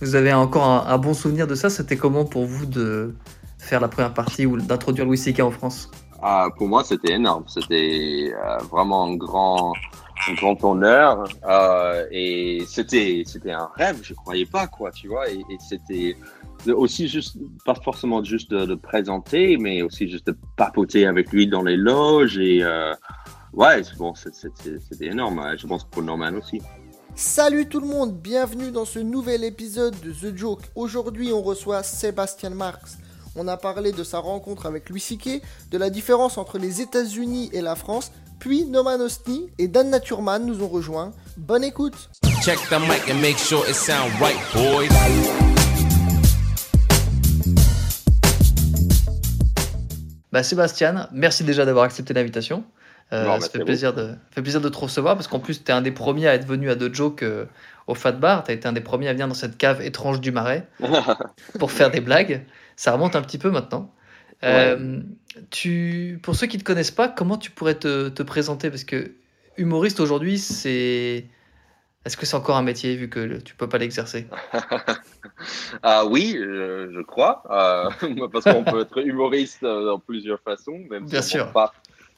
Vous avez encore un, bon souvenir de ça? C'était comment pour vous de faire la première partie ou d'introduire Louis C.K. en France? Ah, Pour moi, c'était énorme. C'était euh, vraiment un grand, un grand honneur. Euh, et c'était, un rêve. Je croyais pas, quoi, tu vois. Et, c'était aussi juste, pas forcément juste de, présenter, mais aussi juste de papoter avec lui dans les loges. Et euh, ouais, bon, c'était énorme. Je pense pour Norman aussi. Salut tout le monde, bienvenue dans ce nouvel épisode de The Joke. Aujourd'hui, on reçoit Sébastien Marx. On a parlé de sa rencontre avec Louis C.K., de la différence entre les États-Unis et la France, puis Norman Ostny et Dan Naturman nous ont rejoints. Bonne écoute. Check the mic and make sure it sound right, boys. Bah Sébastien, merci déjà d'avoir accepté l'invitation. Euh, ça fait plaisir, de, fait plaisir de te recevoir parce qu'en plus, tu es un des premiers à être venu à The Joke euh, au Fat Bar. Tu as été un des premiers à venir dans cette cave étrange du Marais pour faire des blagues. Ça remonte un petit peu maintenant. Euh, tu, pour ceux qui ne te connaissent pas, comment tu pourrais te, te présenter? Parce que humoriste aujourd'hui, c'est. Est-ce que c'est encore un métier vu que tu peux pas l'exercer? Ah Oui, je, je crois. parce qu'on peut être humoriste dans plusieurs façons, même Bien si sûr. pas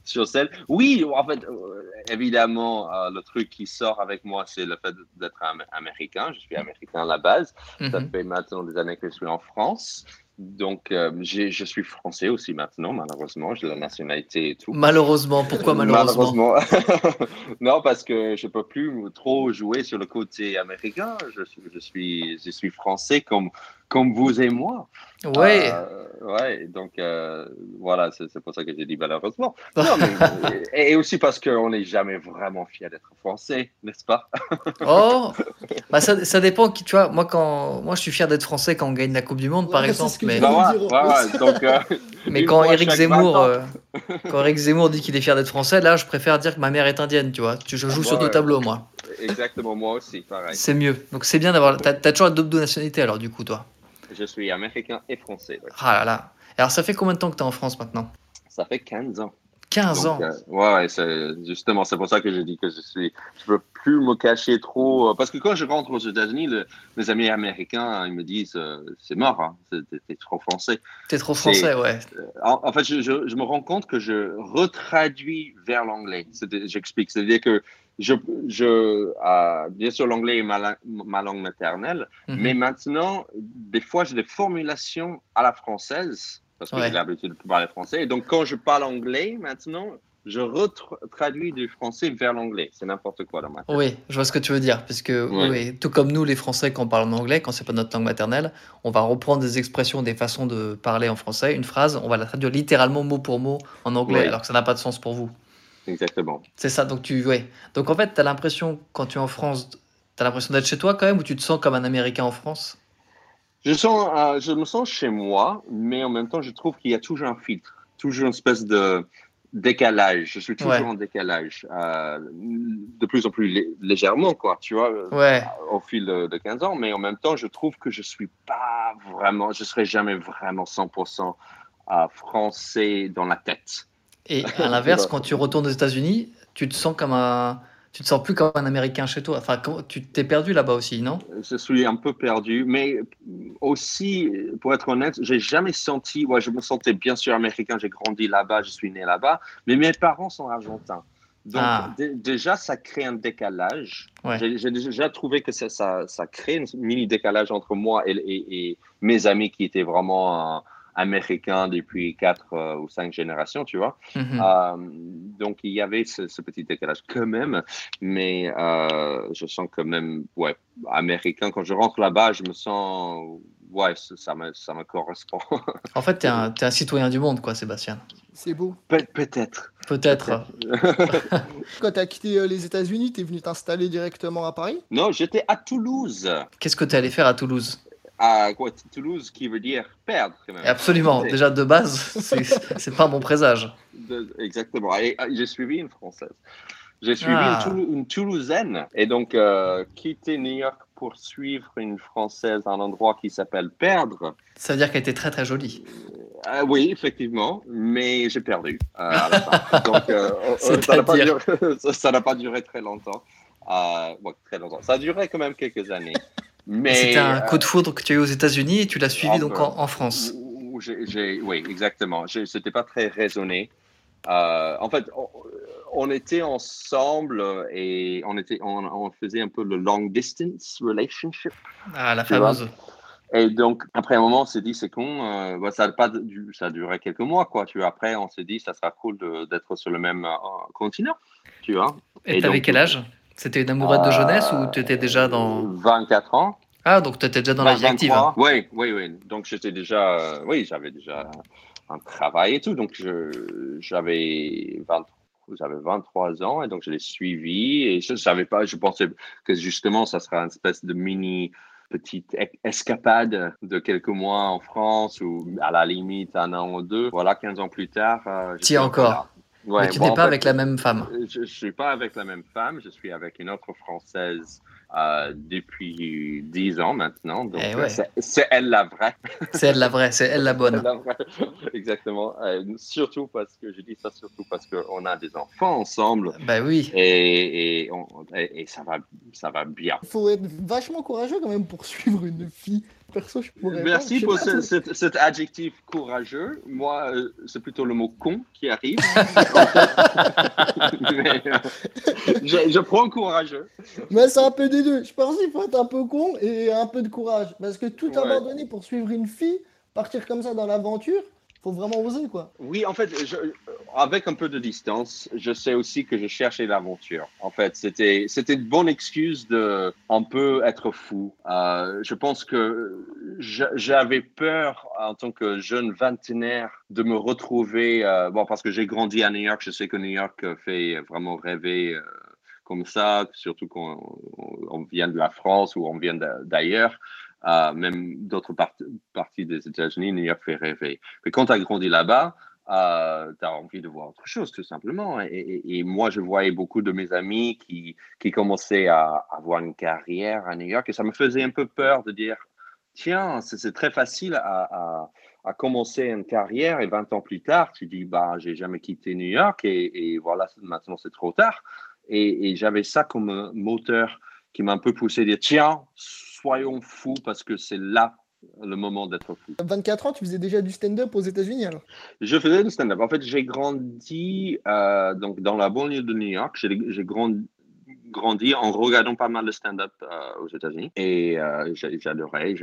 sur scène. Oui, en fait, euh, évidemment, euh, le truc qui sort avec moi, c'est le fait d'être américain. Je suis américain à la base. Ça mhm. fait maintenant des années que je suis en France. Donc, euh, je suis français aussi maintenant, malheureusement. J'ai la nationalité et tout. Malheureusement, pourquoi malheureusement, malheureusement. Non, parce que je ne peux plus trop jouer sur le côté américain. Je, je, suis, je suis français comme, comme vous et moi. Ouais. Euh, ouais, donc euh, voilà, c'est pour ça que j'ai dit malheureusement. Non, mais, et, aussi parce qu'on n'est jamais vraiment fier d'être français, n'est-ce pas? Oh, bah ça, ça, dépend. Qui, tu vois, moi, quand, moi, je suis fier d'être français quand on gagne la Coupe du Monde, par exemple. Mais, bah ouais, donc, euh, mais quand Eric, Zemmour, quand Eric Zemmour dit qu'il est fier d'être français, là, je préfère dire que ma mère est indienne, tu vois. Je joue sur deux tableaux, moi. Exactement, moi aussi, pareil. C'est mieux. Donc c'est bien d'avoir. T'as as toujours la double nationalité, alors, du coup, toi je suis américain et français. Ah là là. Alors, ça fait combien de temps que tu es en France maintenant? Ça fait 15 ans. 15 ans? Euh, ouais, c'est, justement, c'est pour ça que je dis que je suis. Je veux plus me cacher trop. Euh, parce que quand je rentre aux États-Unis, mes amis américains, ils me disent euh, c'est mort, hein, t'es, trop français. T'es trop français, ouais. En, fait, je, je, me rends compte que je retraduis vers l'anglais. j'explique. C'est-à-dire que je, je euh, bien sûr, l'anglais est ma, ma, langue maternelle, mhm. mais maintenant, des fois, j'ai des formulations à la française, parce que j'ai l'habitude de parler français. Et donc, quand je parle anglais maintenant, je retraduis du français vers l'anglais. C'est n'importe quoi dans ma tête. Oui, je vois ce que tu veux dire. Parce que, oui, tout comme nous, les Français, quand on parle en anglais, quand c'est pas notre langue maternelle, on va reprendre des expressions, des façons de parler en français. Une phrase, on va la traduire littéralement mot pour mot en anglais, alors que ça n'a pas de sens pour vous. Exactement. C'est ça, donc tu ouais. Donc en fait, tu as l'impression, quand tu es en France, tu as l'impression d'être chez toi quand même, ou tu te sens comme un Américain en France? Je, sens, euh, je me sens chez moi, mais en même temps, je trouve qu'il y a toujours un filtre, toujours une espèce de décalage. Je suis toujours en décalage, euh, de plus en plus légèrement, quoi, tu vois, ouais. au fil de, 15 ans, mais en même temps, je trouve que je suis pas vraiment, je serai jamais vraiment 100% euh, français dans la tête. Et à l'inverse, quand tu retournes aux États-Unis, tu te sens comme un, tu te sens plus comme un Américain chez toi. Enfin, tu t'es perdu là-bas aussi, non? Je suis un peu perdu, mais aussi, pour être honnête, j'ai jamais senti. Ouais, je me sentais bien sûr américain. J'ai grandi là-bas, je suis né là-bas, mais mes parents sont argentins. Donc ah. déjà, ça crée un décalage. J'ai déjà trouvé que ça, ça, ça, crée un mini décalage entre moi et, et, mes amis qui étaient vraiment américain depuis quatre euh, ou cinq générations, tu vois. Mhm. Euh, donc, il y avait ce, petit décalage quand même, mais euh, je sens quand même, ouais, américain. Quand je rentre là-bas, je me sens, ouais, ça me, ça me correspond. en fait, tu es, es, un citoyen du monde, quoi, Sébastien. C'est beau. Peut-être. Peut-être. Quand tu as quitté les États-Unis, tu es venu t'installer directement à Paris? Non, j'étais à Toulouse. Qu'est-ce que tu es allé faire à Toulouse? À quoi, Toulouse qui veut dire perdre. Quand même. Absolument. Déjà de base, c'est pas mon présage. exactement. Et ah, j'ai suivi une française. J'ai suivi ah. une, Toulousaine et donc euh, quitter New York pour suivre une française à un endroit qui s'appelle Perdre. Ça veut dire qu'elle était très très jolie. Euh, oui, effectivement, mais j'ai perdu euh, à la fin. donc ça n'a pas, pas, duré très longtemps. très longtemps. Ça a duré quand même quelques années. C'était un coup de foudre que tu as eu aux États-Unis et tu l'as suivi donc en, France. oui, exactement. C'était pas très raisonné. en fait, on était ensemble et on, était, on, faisait un peu le long distance relationship. Ah, la fameuse. Et donc, après un moment, on s'est dit, c'est con, euh, bah, ça, a pas ça a duré quelques mois, quoi. Tu vois. Après, on s'est dit, ça sera cool d'être sur le même euh, continent, tu vois. Et tu avais quel âge? C'était une amourette de jeunesse ou tu étais déjà dans... 24 ans. Ah, donc tu étais déjà dans la vie active. Hein. Oui, oui, oui. Donc, j'étais déjà, euh, oui, j'avais déjà un travail et tout. Donc, j'avais 23 j'avais 23 ans et donc je l'ai suivi et je ne savais pas, je pensais que justement ça serait une espèce de mini petite escapade de quelques mois en France ou à la limite un an ou deux. Voilà, 15 ans plus tard. Euh, tu encore. Ouais, Mais tu n'es pas avec la même femme. Je ne suis pas avec la même femme, je suis avec une autre Française euh, depuis 10 ans maintenant. Donc, eh c'est elle la vraie. C'est elle la vraie, c'est elle la bonne. Exactement. Euh, surtout parce que, je dis ça surtout parce qu'on a des enfants ensemble. Ben oui. Et, et, et, ça, va, ça va bien. Il faut être vachement courageux quand même pour suivre une fille Perso, je pourrais Merci pour cet, adjectif courageux. Moi, euh, c'est plutôt le mot con qui arrive. Mais, euh, je, prends courageux. Mais c'est un peu des deux. Je pense qu'il faut être un peu con et un peu de courage. Parce que tout abandonner pour suivre une fille, partir comme ça dans l'aventure, faut vraiment oser, quoi. Oui, en fait, avec un peu de distance, je sais aussi que je cherchais l'aventure. En fait, c'était c'était une bonne excuse de on peut être fou. Euh, je pense que j'avais peur en tant que jeune vingtenaire de me retrouver. Euh, bon, parce que j'ai grandi à New York, je sais que New York fait vraiment rêver. Euh, comme ça, surtout quand on vient de la France ou on vient d'ailleurs. Même d'autres parties des États-Unis, New York fait rêver. Mais quand tu as grandi là-bas, euh, tu as envie de voir autre chose, tout simplement. Et, moi, je voyais beaucoup de mes amis qui, qui commençaient à, avoir une carrière à New York et ça me faisait un peu peur de dire, tiens, c'est très facile à, à, commencer une carrière et 20 ans plus tard, tu dis, bah, j'ai jamais quitté New York et, et voilà, maintenant c'est trop tard. Et, et j'avais ça comme moteur qui m'a un peu poussé à dire, tiens, soyons fous parce que c'est là le moment d'être fou. 24 ans, tu faisais déjà du stand-up aux États-Unis alors? Je faisais du stand-up. En fait, j'ai grandi euh, donc dans la banlieue de New York. J'ai grandi, grandi en regardant pas mal de stand-up euh, aux États-Unis et euh, j'adorais.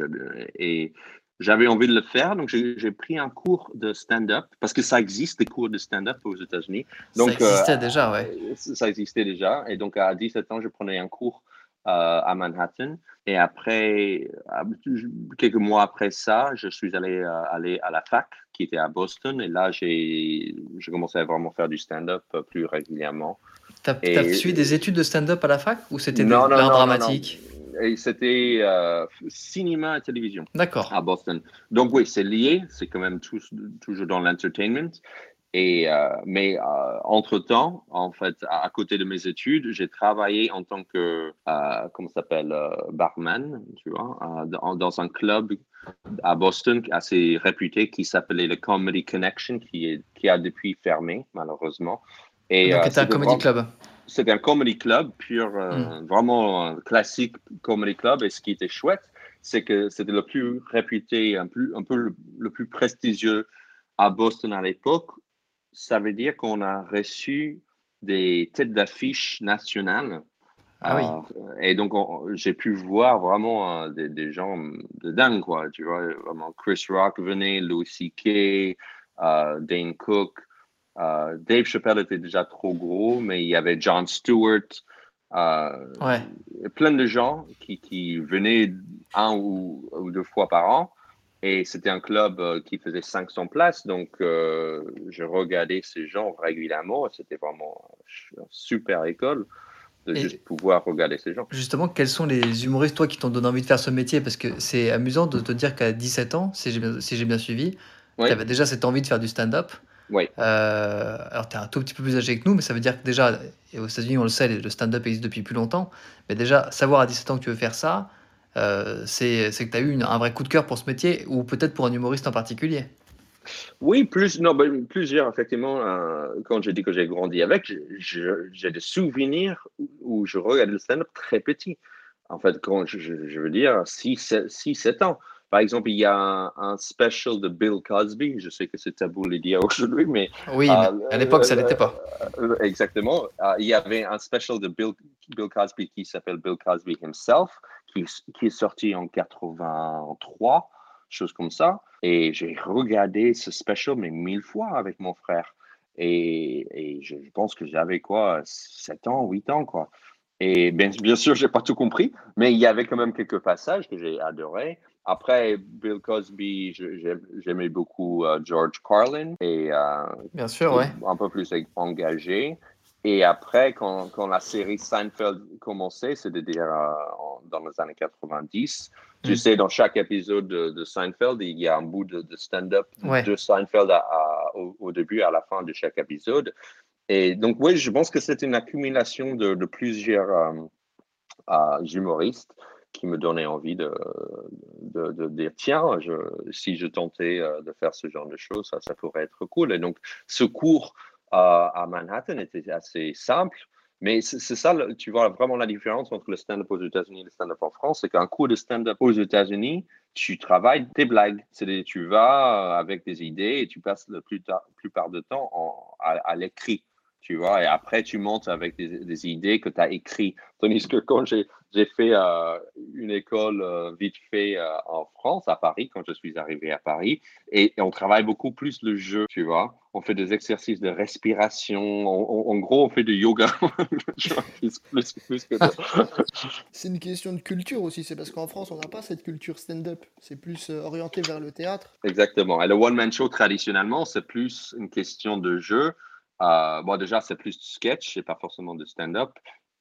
Et j'avais envie de le faire, donc j'ai pris un cours de stand-up parce que ça existe des cours de stand-up aux États-Unis. Ça existait déjà, ouais. Ça existait déjà. Et donc à 17 ans, je prenais un cours euh, à Manhattan. Et après, euh, quelques mois après ça, je suis allé, euh, aller à la fac qui était à Boston. Et là, j'ai commencé à vraiment faire du stand-up plus régulièrement. Tu as, suivi des études de stand-up à la fac ou c'était de l'art dramatique? C'était cinéma et télévision. D'accord. À Boston. Donc oui, c'est lié, c'est quand même toujours dans l'entertainment. Et, euh, mais euh, entre-temps, en fait, à, côté de mes études, j'ai travaillé en tant que, euh, comment s'appelle, euh, barman, tu vois, euh, dans, dans, un club à Boston assez réputé qui s'appelait le Comedy Connection, qui, est, qui a depuis fermé, malheureusement. Et, Donc, c'était un comedy club C'était un comedy club, pur, hmm. vraiment un classique comedy club. Et ce qui était chouette, c'est que c'était le plus réputé, un, plus, un peu le, le plus prestigieux à Boston à l'époque, ça veut dire qu'on a reçu des têtes d'affiche nationales. Ah oui. Euh, et donc, j'ai pu voir vraiment euh, des, gens de dingue, quoi. Tu vois, vraiment, Chris Rock venait, Louis C.K., euh, Dane Cook. Dave Chappelle était déjà trop gros, mais il y avait John Stewart. ouais. Plein de gens qui, qui venaient un ou, deux fois par an. Et c'était un club euh, qui faisait 500 places, donc euh, je regardais ces gens régulièrement. C'était vraiment une super école de juste pouvoir regarder ces gens. Justement, quels sont les humoristes, toi, qui t'ont donné envie de faire ce métier? Parce que c'est amusant de te dire qu'à 17 ans, si j'ai bien, si bien, suivi, tu avais déjà cette envie de faire du stand-up. Oui. Euh, alors, tu es un tout petit peu plus âgé que nous, mais ça veut dire que déjà, et aux États-Unis, on le sait, le stand-up existe depuis plus longtemps. Mais déjà, savoir à 17 ans que tu veux faire ça, euh, c'est que tu as eu un vrai coup de cœur pour ce métier ou peut-être pour un humoriste en particulier? Oui, plus, non, ben, plusieurs, effectivement. Euh, quand j'ai dit que j'ai grandi avec, j'ai des souvenirs où je regardais le stand-up très petit. En fait, quand je veux dire 6-7 ans. Par exemple, il y a un, special de Bill Cosby. Je sais que c'est tabou de le dire aujourd'hui, mais. Oui, à l'époque, ça n'était pas. exactement. il y avait un special de Bill, Bill Cosby qui s'appelle Bill Cosby Himself, qui, qui est sorti en 83 chose comme ça. Et j'ai regardé ce special, mais mille fois avec mon frère. Et, et je, pense que j'avais quoi, 7 ans, 8 ans, quoi. Et bien, bien sûr, j'ai pas tout compris, mais il y avait quand même quelques passages que j'ai adorés. Après Bill Cosby, j'aimais beaucoup euh, George Carlin et euh, bien sûr, ouais. un peu plus engagé. Et après, quand, quand, la série Seinfeld commençait, c'est-à-dire euh, dans les années 90, tu mm. sais, dans chaque épisode de, Seinfeld, il y a un bout de, stand-up de Seinfeld au, début et à la fin de chaque épisode. Et donc, oui, je pense que c'est une accumulation de, plusieurs euh, euh, humoristes qui me donnait envie de, de, dire tiens, si je tentais de faire ce genre de choses, ça, ça pourrait être cool. Et donc, ce cours à Manhattan était assez simple. Mais c'est ça, tu vois vraiment la différence entre le stand-up aux États-Unis et le stand-up en France, c'est qu'un cours de stand-up aux États-Unis, tu travailles tes blagues. C'est tu vas avec des idées et tu passes la plupart du temps à l'écrit tu vois, et après tu montes avec des, idées que tu as écrites. Tandis que quand j'ai fait euh, une école euh, vite fait euh, en France, à Paris, quand je suis arrivé à Paris, et, on travaille beaucoup plus le jeu, tu vois. On fait des exercices de respiration, en gros, on fait du yoga. c'est une question de culture aussi, c'est parce qu'en France, on n'a pas cette culture stand-up, c'est plus orienté vers le théâtre. Exactement, et le one-man show, traditionnellement, c'est plus une question de jeu euh, bon, déjà, c'est plus du sketch, c'est pas forcément de stand-up.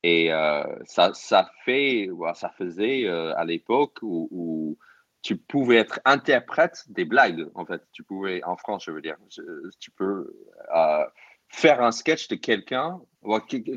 Et euh, ça, ça fait, ça faisait euh, à l'époque où, tu pouvais être interprète des blagues, en fait. Tu pouvais, en France, je veux dire, tu peux faire un sketch de quelqu'un,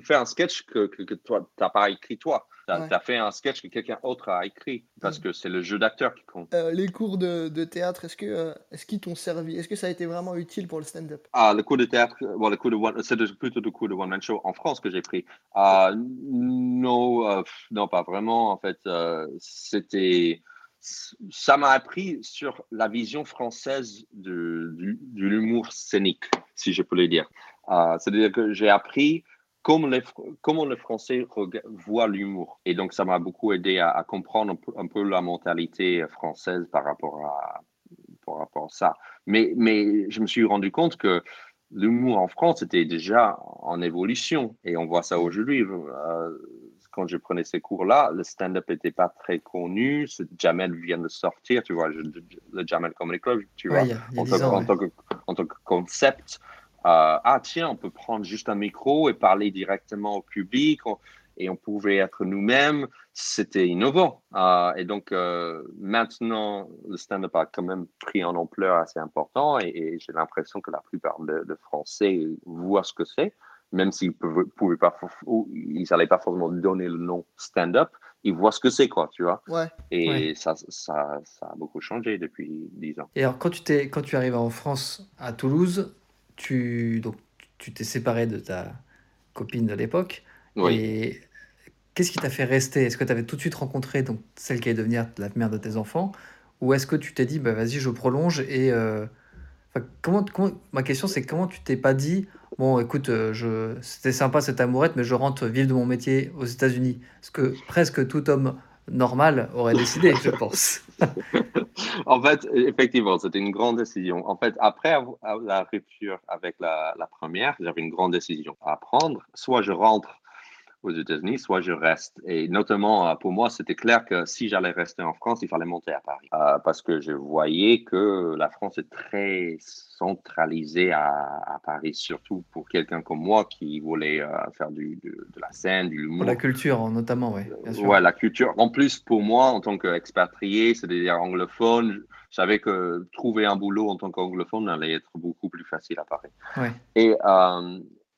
faire un sketch que, que, tu n'as pas écrit toi. Tu as, fait un sketch que quelqu'un d'autre a écrit parce que c'est le jeu d'acteur qui compte. Euh, les cours de, de théâtre, est-ce que euh, est-ce qu'ils t'ont servi Est-ce que ça a été vraiment utile pour le stand-up? Ah, le cours de théâtre, bon, le cours de c'est plutôt le cours de one man show en France que j'ai pris. Ah, non, euh, non, pas vraiment. En fait, c'était ça m'a appris sur la vision française de, de, de l'humour scénique, si je peux le dire. C'est-à-dire que j'ai appris comment les, comment les Français voient l'humour. Et donc, ça m'a beaucoup aidé à, comprendre un peu, la mentalité française par rapport à, par rapport à ça. Mais, mais je me suis rendu compte que l'humour en France était déjà en évolution. Et on voit ça aujourd'hui. Euh, quand je prenais ces cours-là, le stand-up n'était pas très connu. Jamel vient de sortir, tu vois, le Jamel Comedy Club, tu vois, en, tant que, en, tant que, concept. Euh, ah tiens, on peut prendre juste un micro et parler directement au public et on pouvait être nous-mêmes. C'était innovant. Euh, et donc euh, maintenant, le stand-up a quand même pris en ampleur assez important et, j'ai l'impression que la plupart de, Français voient ce que c'est, même s'ils ne pouvaient pas, ils n'allaient pas forcément donner le nom stand-up. Ils voient ce que c'est, quoi, tu vois. Ouais. Et Ça, ça, ça, a beaucoup changé depuis dix ans. Et alors, quand tu, quand tu arrives en France, à Toulouse, tu donc tu t'es séparé de ta copine de l'époque. Et qu'est-ce qui t'a fait rester? Est-ce que tu avais tout de suite rencontré donc celle qui allait devenir la mère de tes enfants? Ou est-ce que tu t'es dit, bah, vas-y, je prolonge et. Euh, comment, ma question, c'est comment tu t'es pas dit, bon, écoute, euh, je, c'était sympa cette amourette, mais je rentre vivre de mon métier aux États-Unis Ce que presque tout homme normal aurait décidé, je pense. en fait, effectivement, c'était une grande décision. En fait, après la rupture avec la, la première, j'avais une grande décision à prendre. Soit je rentre aux États-Unis, soit je reste. Et notamment, euh, pour moi, c'était clair que si j'allais rester en France, il fallait monter à Paris. Euh, parce que je voyais que la France est très centralisée à, Paris, surtout pour quelqu'un comme moi qui voulait euh, faire du, de, la scène, du Pour la culture, notamment, oui. Ouais, la culture. En plus, pour moi, en tant qu'expatrié, c'est-à-dire anglophone, je savais que trouver un boulot en tant qu'anglophone allait être beaucoup plus facile à Paris. Ouais. Et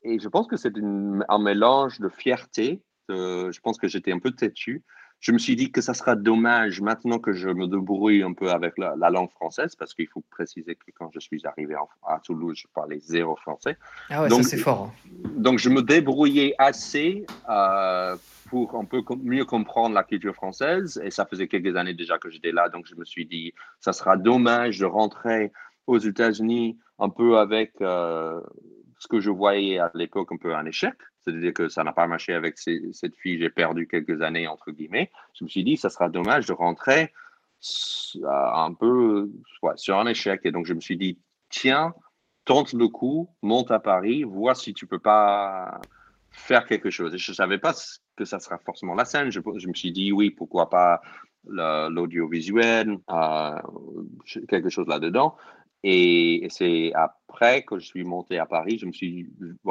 et je pense que c'est un mélange de fierté. je pense que j'étais un peu têtu. Je me suis dit que ça sera dommage maintenant que je me débrouille un peu avec la, langue française, parce qu'il faut préciser que quand je suis arrivé à Toulouse, je parlais zéro français. Ah ouais, donc, ça c'est fort. Hein. Donc je me débrouillais assez euh, pour un peu mieux comprendre la culture française. Et ça faisait quelques années déjà que j'étais là, donc je me suis dit, ça sera dommage de rentrer aux États-Unis un peu avec euh, ce que je voyais à l'époque un peu un échec. C'est-à-dire que ça n'a pas marché avec cette fille, j'ai perdu quelques années, entre guillemets. Je me suis dit, ça sera dommage de rentrer un peu sur un échec. Et donc, je me suis dit, tiens, tente le coup, monte à Paris, vois si tu peux pas faire quelque chose. Et je ne savais pas que ça sera forcément la scène. Je, me suis dit, oui, pourquoi pas l'audiovisuel, euh, quelque chose là-dedans. Et, c'est après que je suis monté à Paris, je me suis,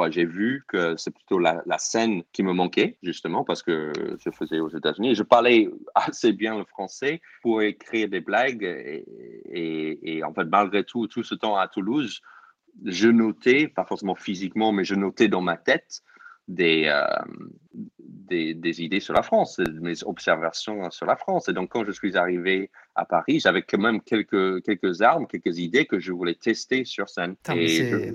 j'ai vu que c'est plutôt la, scène qui me manquait, justement, parce que je faisais aux États-Unis. Je parlais assez bien le français pour écrire des blagues. Et, en fait, malgré tout, tout ce temps à Toulouse, je notais, pas forcément physiquement, mais je notais dans ma tête des, euh, des, des, idées sur la France, mes observations sur la France. Et donc, quand je suis arrivé à Paris, j'avais quand même quelques, quelques armes, quelques idées que je voulais tester sur scène. et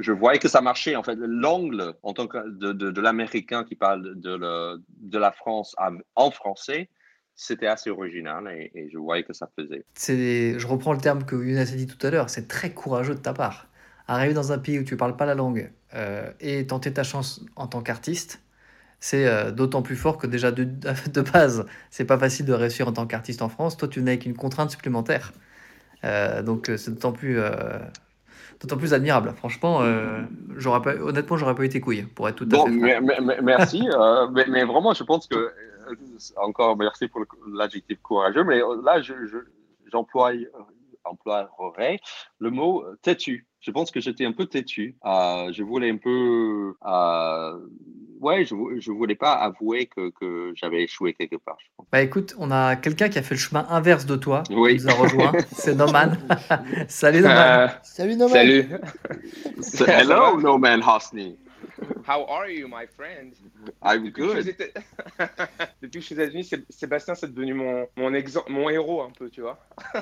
je, voyais que ça marchait. En fait, l'angle en tant que de, de, l'américain qui parle de, le, de la France en français, c'était assez original et, je voyais que ça faisait. Je reprends le terme que Younes a dit tout à l'heure, c'est très courageux de ta part. Arriver dans un pays où tu parles pas la langue euh, et tenter ta chance en tant qu'artiste, c'est euh, d'autant plus fort que déjà de, de base, c'est pas facile de réussir en tant qu'artiste en France. Toi, tu n'as qu'une contrainte supplémentaire. Euh, donc, c'est d'autant plus, d'autant plus admirable. Franchement, j'aurais pas, honnêtement, j'aurais pas eu tes couilles pour être tout à fait. merci, mais, vraiment, je pense que encore merci pour l'adjectif courageux, mais là, je, j'emploie emploierais le mot têtu. Je pense que j'étais un peu têtu. Euh, je voulais un peu. Euh, ouais, je, je voulais pas avouer que, que j'avais échoué quelque part. Bah écoute, on a quelqu'un qui a fait le chemin inverse de toi. Oui. Qui nous a rejoint. C'est Noman. Salut Noman. Euh, salut Noman. Salut. Hello Noman Hosni. How are you, my friend? I'm good. Depuis que je suis aux États-Unis, Sébastien, c'est devenu mon, mon, mon héros un peu, tu vois.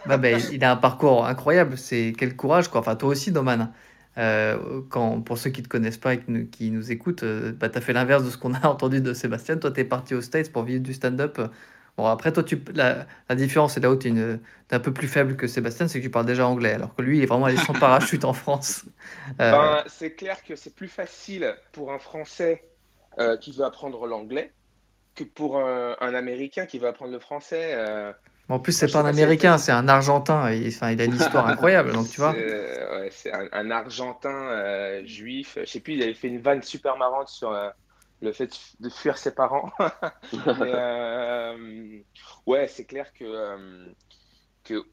bah, bah, il a un parcours incroyable. C'est quel courage, quoi. Enfin, toi aussi, Doman. Euh, quand, pour ceux qui ne te connaissent pas et qui nous, écoutent, euh, bah, tu as fait l'inverse de ce qu'on a entendu de Sébastien. Toi, tu es parti aux States pour vivre du stand-up Bon, après, toi, tu, la, la différence, c'est là où tu es, un peu plus faible que Sébastien, c'est que tu parles déjà anglais, alors que lui, il est vraiment allé sans parachute en France. Euh, ben, c'est clair que c'est plus facile pour un Français euh, qui veut apprendre l'anglais que pour un, Américain qui veut apprendre le français. Euh. En plus, c'est pas un Américain, c'est un Argentin. Il, enfin, il a une histoire incroyable, donc tu vois. C'est un, Argentin juif. Je sais plus, il avait fait une vanne super marrante sur le fait de fuir ses parents. Euh, ouais, c'est clair que. Euh, que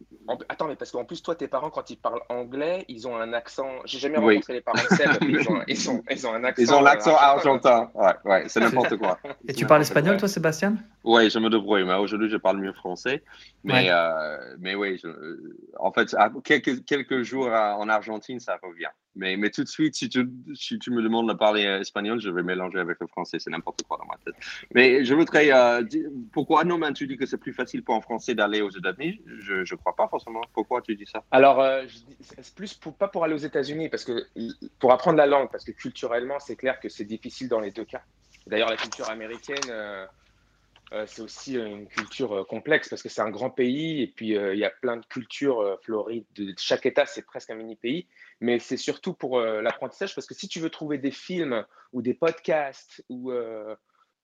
attends, mais parce qu'en plus, toi, tes parents, quand ils parlent anglais, ils ont un accent. J'ai jamais rencontré les parents de Seb, mais ils ont, ils, ils ont un accent. Ils ont l'accent argentin. Ouais, ouais, c'est n'importe quoi. Et tu parles espagnol, toi, Sébastien? Oui, je me débrouille. Mais aujourd'hui, je parle mieux français. Mais, euh, mais oui, en fait, quelques, quelques jours en Argentine, ça revient. Mais, mais tout de suite, si tu, me demandes de parler euh, espagnol, je vais mélanger avec le français. C'est n'importe quoi dans ma tête. Mais je voudrais euh, pourquoi, non, tu dis que c'est plus facile pour un Français d'aller aux États-Unis Je ne crois pas forcément. Pourquoi tu dis ça? Alors, euh, c'est plus pour, pas pour aller aux États-Unis, parce que pour apprendre la langue, parce que culturellement, c'est clair que c'est difficile dans les deux cas. D'ailleurs, la culture américaine. C'est aussi euh, une culture euh, complexe parce que c'est un grand pays et puis il y a plein de cultures. Floride, de chaque État, c'est presque un mini pays. Mais c'est surtout pour l'apprentissage parce que si tu veux trouver des films ou des podcasts où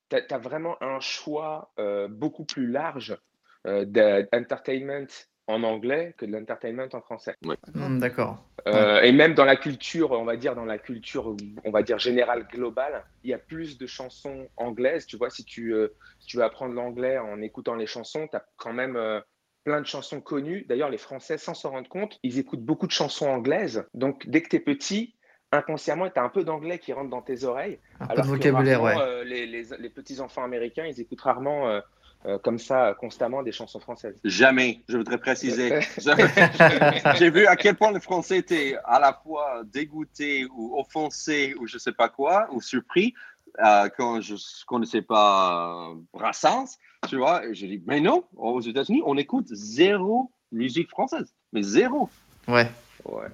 tu as, vraiment un choix beaucoup plus large d'entertainment en anglais que de l'entertainment en français. Hmm, d'accord. Euh, et même dans la culture, on va dire dans la culture, on va dire générale globale, il y a plus de chansons anglaises. Tu vois, si tu, euh, tu veux apprendre l'anglais en écoutant les chansons, tu as quand même euh, plein de chansons connues. D'ailleurs, les Français, sans s'en rendre compte, ils écoutent beaucoup de chansons anglaises. Donc, dès que tu es petit, inconsciemment, tu as un peu d'anglais qui rentre dans tes oreilles. Un peu de vocabulaire, ouais. les, les, les petits-enfants américains, ils écoutent rarement euh, comme ça constamment des chansons françaises Jamais, je voudrais préciser. J'ai vu à quel point le français était à la fois dégoûté ou offensé ou je sais pas quoi, ou surpris euh, quand je connaissais pas euh, Brassens, tu vois. J'ai dit, mais non, aux États-Unis, on écoute zéro musique française, mais zéro. Ouais. Ouais.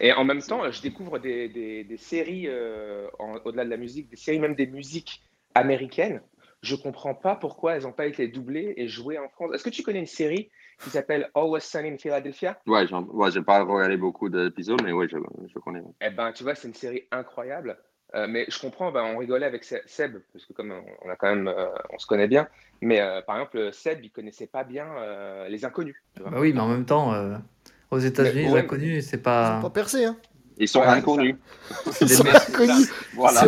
Et en même temps, je découvre des, des, séries, au-delà de la musique, des séries même des musiques américaines je comprends pas pourquoi elles n'ont pas été doublées et jouées en France. Est-ce que tu connais une série qui s'appelle Always Sunny in Philadelphia? Ouais, je n'ai pas regardé beaucoup d'épisodes, mais oui, je, je, connais. Eh ben, tu vois, c'est une série incroyable. Euh, mais je comprends, ben, on rigolait avec Seb, parce que comme on, a quand même, euh, on se connaît bien. Mais euh, par exemple, Seb, il connaissait pas bien les inconnus. Bah oui, mais en même temps, aux États-Unis, les inconnus, c'est pas. pas percé, hein. Ils sont inconnus. C'est des inconnus. Voilà.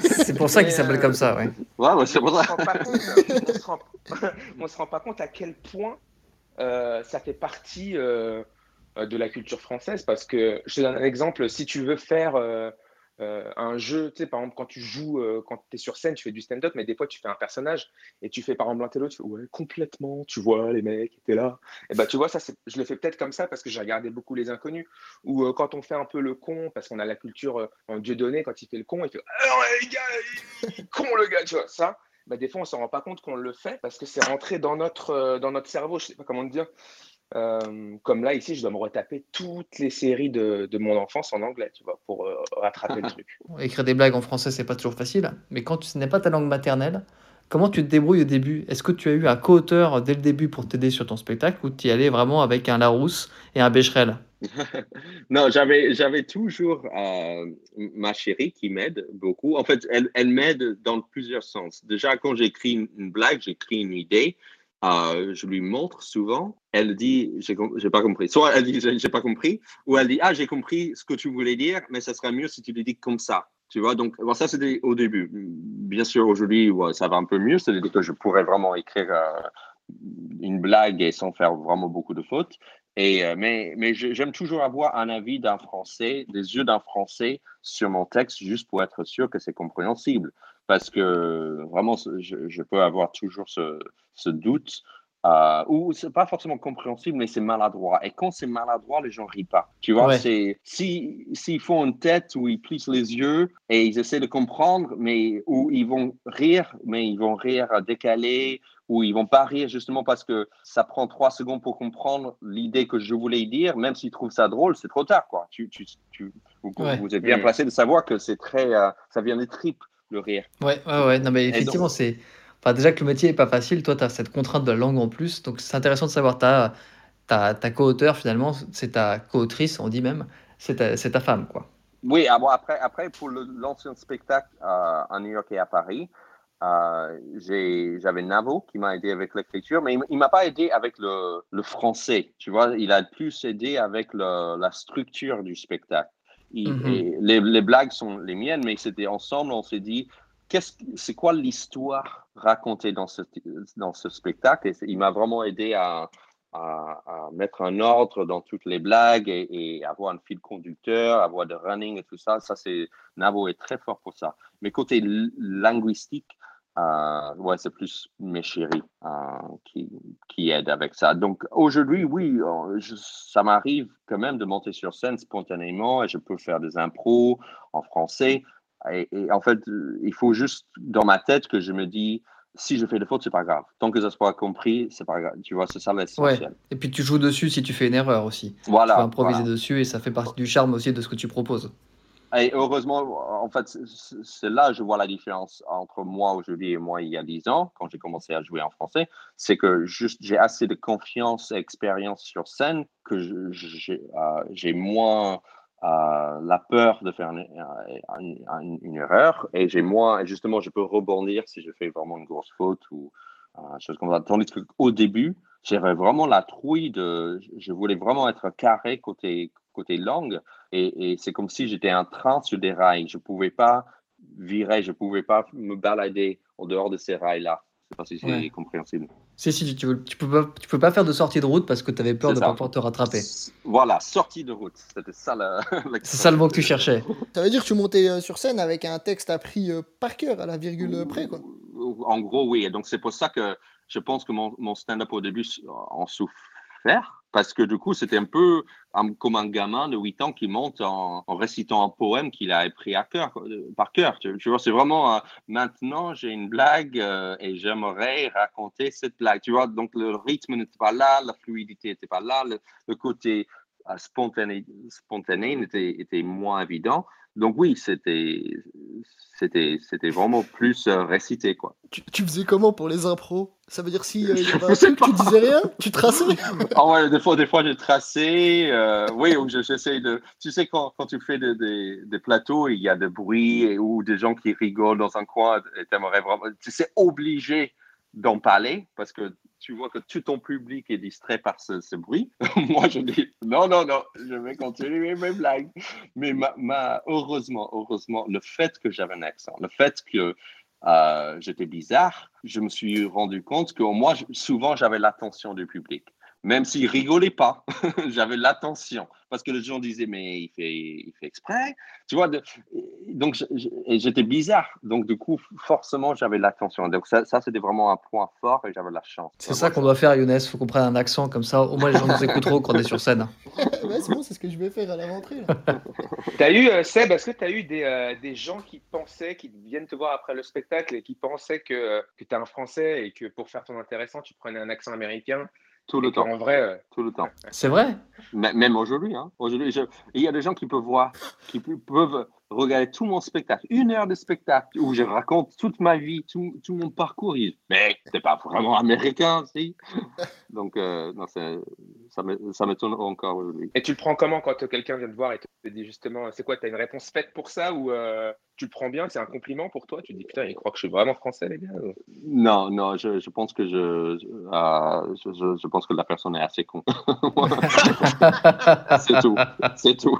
C'est pour ça qu'ils s'appellent comme ça, ouais. Ouais, c'est pour ça. On se rend pas compte à quel point ça fait partie de la culture française, parce que je te donne un exemple. Si tu veux faire euh, un jeu, tu sais, par exemple, quand tu joues, euh, quand tu es sur scène, tu fais du stand-up, mais des fois, tu fais un personnage et tu fais par exemple un télo, tu fais ouais, complètement, tu vois, les mecs étaient là. Et bah, tu vois, ça, je le fais peut-être comme ça parce que j'ai regardé beaucoup Les Inconnus. Ou euh, quand on fait un peu le con, parce qu'on a la culture en Dieu donné, quand il fait le con, il fait alors ah les gars, il, con le gars, tu vois, ça. Bah, des fois, on s'en rend pas compte qu'on le fait parce que c'est rentré dans notre, dans notre cerveau, je sais pas comment dire. Euh, comme là, ici, je dois me retaper toutes les séries de, de mon enfance en anglais, tu vois, pour euh, rattraper le truc. Écrire des blagues en français, c'est pas toujours facile, mais quand ce n'est pas ta langue maternelle, comment tu te débrouilles au début? Est-ce que tu as eu un co-auteur dès le début pour t'aider sur ton spectacle ou tu y allais vraiment avec un Larousse et un Becherel? Non, j'avais, j'avais toujours euh, ma chérie qui m'aide beaucoup. En fait, elle, elle m'aide dans plusieurs sens. Déjà, quand j'écris une, une blague, j'écris une idée euh, je lui montre souvent, elle dit j'ai pas compris. Soit elle dit j'ai pas compris, ou elle dit ah j'ai compris ce que tu voulais dire, mais ça serait mieux si tu le dis comme ça. Tu vois, donc bon, ça c'était au début. Bien sûr aujourd'hui ça va un peu mieux, c'est-à-dire que je pourrais vraiment écrire euh, une blague et sans faire vraiment beaucoup de fautes. Et, euh, mais mais j'aime toujours avoir un avis d'un Français, des yeux d'un Français sur mon texte, juste pour être sûr que c'est compréhensible parce que vraiment, je, peux avoir toujours ce, ce doute. Euh, ou c'est pas forcément compréhensible, mais c'est maladroit. Et quand c'est maladroit, les gens rient pas. Tu vois, c'est si s'ils font une tête où ils plissent les yeux et ils essaient de comprendre, mais où ils vont rire, mais ils vont rire décalé, ou ils vont pas rire justement parce que ça prend trois secondes pour comprendre l'idée que je voulais dire, même s'ils trouvent ça drôle, c'est trop tard, quoi. Tu, tu, tu vous, êtes bien placé de savoir que c'est très, euh, ça vient des tripes le rire. Ouais, ouais, ouais. Non, mais effectivement, c'est. Enfin, déjà que le métier n'est pas facile, toi, tu as cette contrainte de la langue en plus. Donc, c'est intéressant de savoir, ta, ta, ta co-auteur, finalement, c'est ta co-autrice, on dit même, c'est ta, ta, femme, quoi. Oui, ah bon, après, après, pour l'ancien spectacle euh, à New York et à Paris, euh, j'avais Navo qui m'a aidé avec l'écriture, mais il ne m'a pas aidé avec le, le, français, tu vois. Il a plus aidé avec le, la structure du spectacle. Mm-hmm. les, les, blagues sont les miennes, mais c'était ensemble, on s'est dit, c'est quoi l'histoire racontée dans ce, dans ce spectacle? Et il m'a vraiment aidé à, à, mettre un ordre dans toutes les blagues et, et, avoir un fil conducteur, avoir de running et tout ça. Ça, c'est Navo est très fort pour ça. Mais côté linguistique, euh, ouais, c'est plus mes chéris euh, qui, qui aident avec ça. Donc aujourd'hui, oui, euh, ça m'arrive quand même de monter sur scène spontanément et je peux faire des impros en français. Et, en fait, il faut juste dans ma tête que je me dis, si je fais des fautes, c'est pas grave. Tant que ça soit compris, c'est pas grave. Tu vois, c'est ça l'essentiel. Ouais. Et puis tu joues dessus si tu fais une erreur aussi. Voilà. Tu peux improviser dessus et ça fait partie du charme aussi de ce que tu proposes. Et heureusement, en fait, c'est là que je vois la différence entre moi aujourd'hui et moi il y a 10 ans, quand j'ai commencé à jouer en français. C'est que j'ai assez de confiance et expérience sur scène que j'ai euh, moins euh, la peur de faire une, une, erreur et j'ai moins, justement, je peux rebondir si je fais vraiment une grosse faute ou euh, chose comme ça. Tandis qu'au début, j'avais vraiment la trouille de, je voulais vraiment être carré côté, côté langue. Et, c'est comme si j'étais en train sur des rails. Je ne pouvais pas virer, je ne pouvais pas me balader en dehors de ces rails-là. Je ne sais pas si c'est compréhensible. Si, si, tu ne peux, pas, tu peux pas faire de sortie de route parce que tu avais peur de ne pas te rattraper. Voilà, sortie de route. C'était ça C'est ça le mot que tu cherchais. Ça veut dire que tu montais euh, sur scène avec un texte appris euh, par cœur, à la virgule près, quoi. En gros, oui. Et donc, c'est pour ça que je pense que mon, mon stand-up au début en souffert parce que du coup, c'était un peu comme un gamin de 8 ans qui monte en, récitant un poème qu'il a appris à cœur, par cœur. Tu, vois, c'est vraiment euh, maintenant j'ai une blague euh, et j'aimerais raconter cette blague. Tu vois, donc le rythme n'était pas là, la fluidité n'était pas là, le, côté euh, spontané, spontané était, était, moins évident. Donc oui, c'était c'était c'était vraiment plus euh, récité quoi. Tu, faisais comment pour les impros? Ça veut dire si euh, tu disais rien, tu traçais Ah ouais, des fois des fois j'ai tracé. Euh, oui, j'essaie de. Tu sais quand, quand tu fais des, des, plateaux, il y a des bruits ou des gens qui rigolent dans un coin, et t'aimerais vraiment. Tu sais obligé d'en parler parce que tu vois que tout ton public est distrait par ce, bruit. Moi, je dis non, non, non, je vais continuer mes blagues. Mais ma, heureusement, heureusement, le fait que j'avais un accent, le fait que euh, j'étais bizarre, je me suis rendu compte que moi, souvent, j'avais l'attention du public même s'il rigolait pas, j'avais l'attention parce que les gens disaient mais il fait, il fait exprès, tu vois. donc j'étais bizarre, donc du coup forcément j'avais l'attention. Donc ça, ça c'était vraiment un point fort et j'avais la chance. C'est ça qu'on doit faire, Younes. Faut qu'on prenne un accent comme ça. Au moins les gens nous écouteront quand on est sur scène. ouais, c'est bon, c'est ce que je vais faire à la rentrée. as eu euh, Seb, est-ce que tu as eu des, euh, des, gens qui pensaient, qui viennent te voir après le spectacle et qui pensaient que, euh, que tu es un Français et que pour faire ton intéressant tu prenais un accent américain tout le temps. En vrai, euh, tout le temps. C'est vrai? Même aujourd'hui, hein. Aujourd'hui, il y a des gens qui peuvent voir, qui peuvent regarder tout mon spectacle, une heure de spectacle où je raconte toute ma vie, tout, tout mon parcours. mais c'est pas vraiment américain, si. Donc, euh, non, ça m'étonne encore aujourd'hui. Et tu le prends comment quand quelqu'un vient te voir et te dit justement, c'est quoi, tu as une réponse faite pour ça ou euh, tu le prends bien, c'est un compliment pour toi? Tu te dis, putain, il croit que je suis vraiment français, les gars Non, non, je, je, pense que je, euh, je, je, pense que la personne est assez con. c'est tout, c'est tout.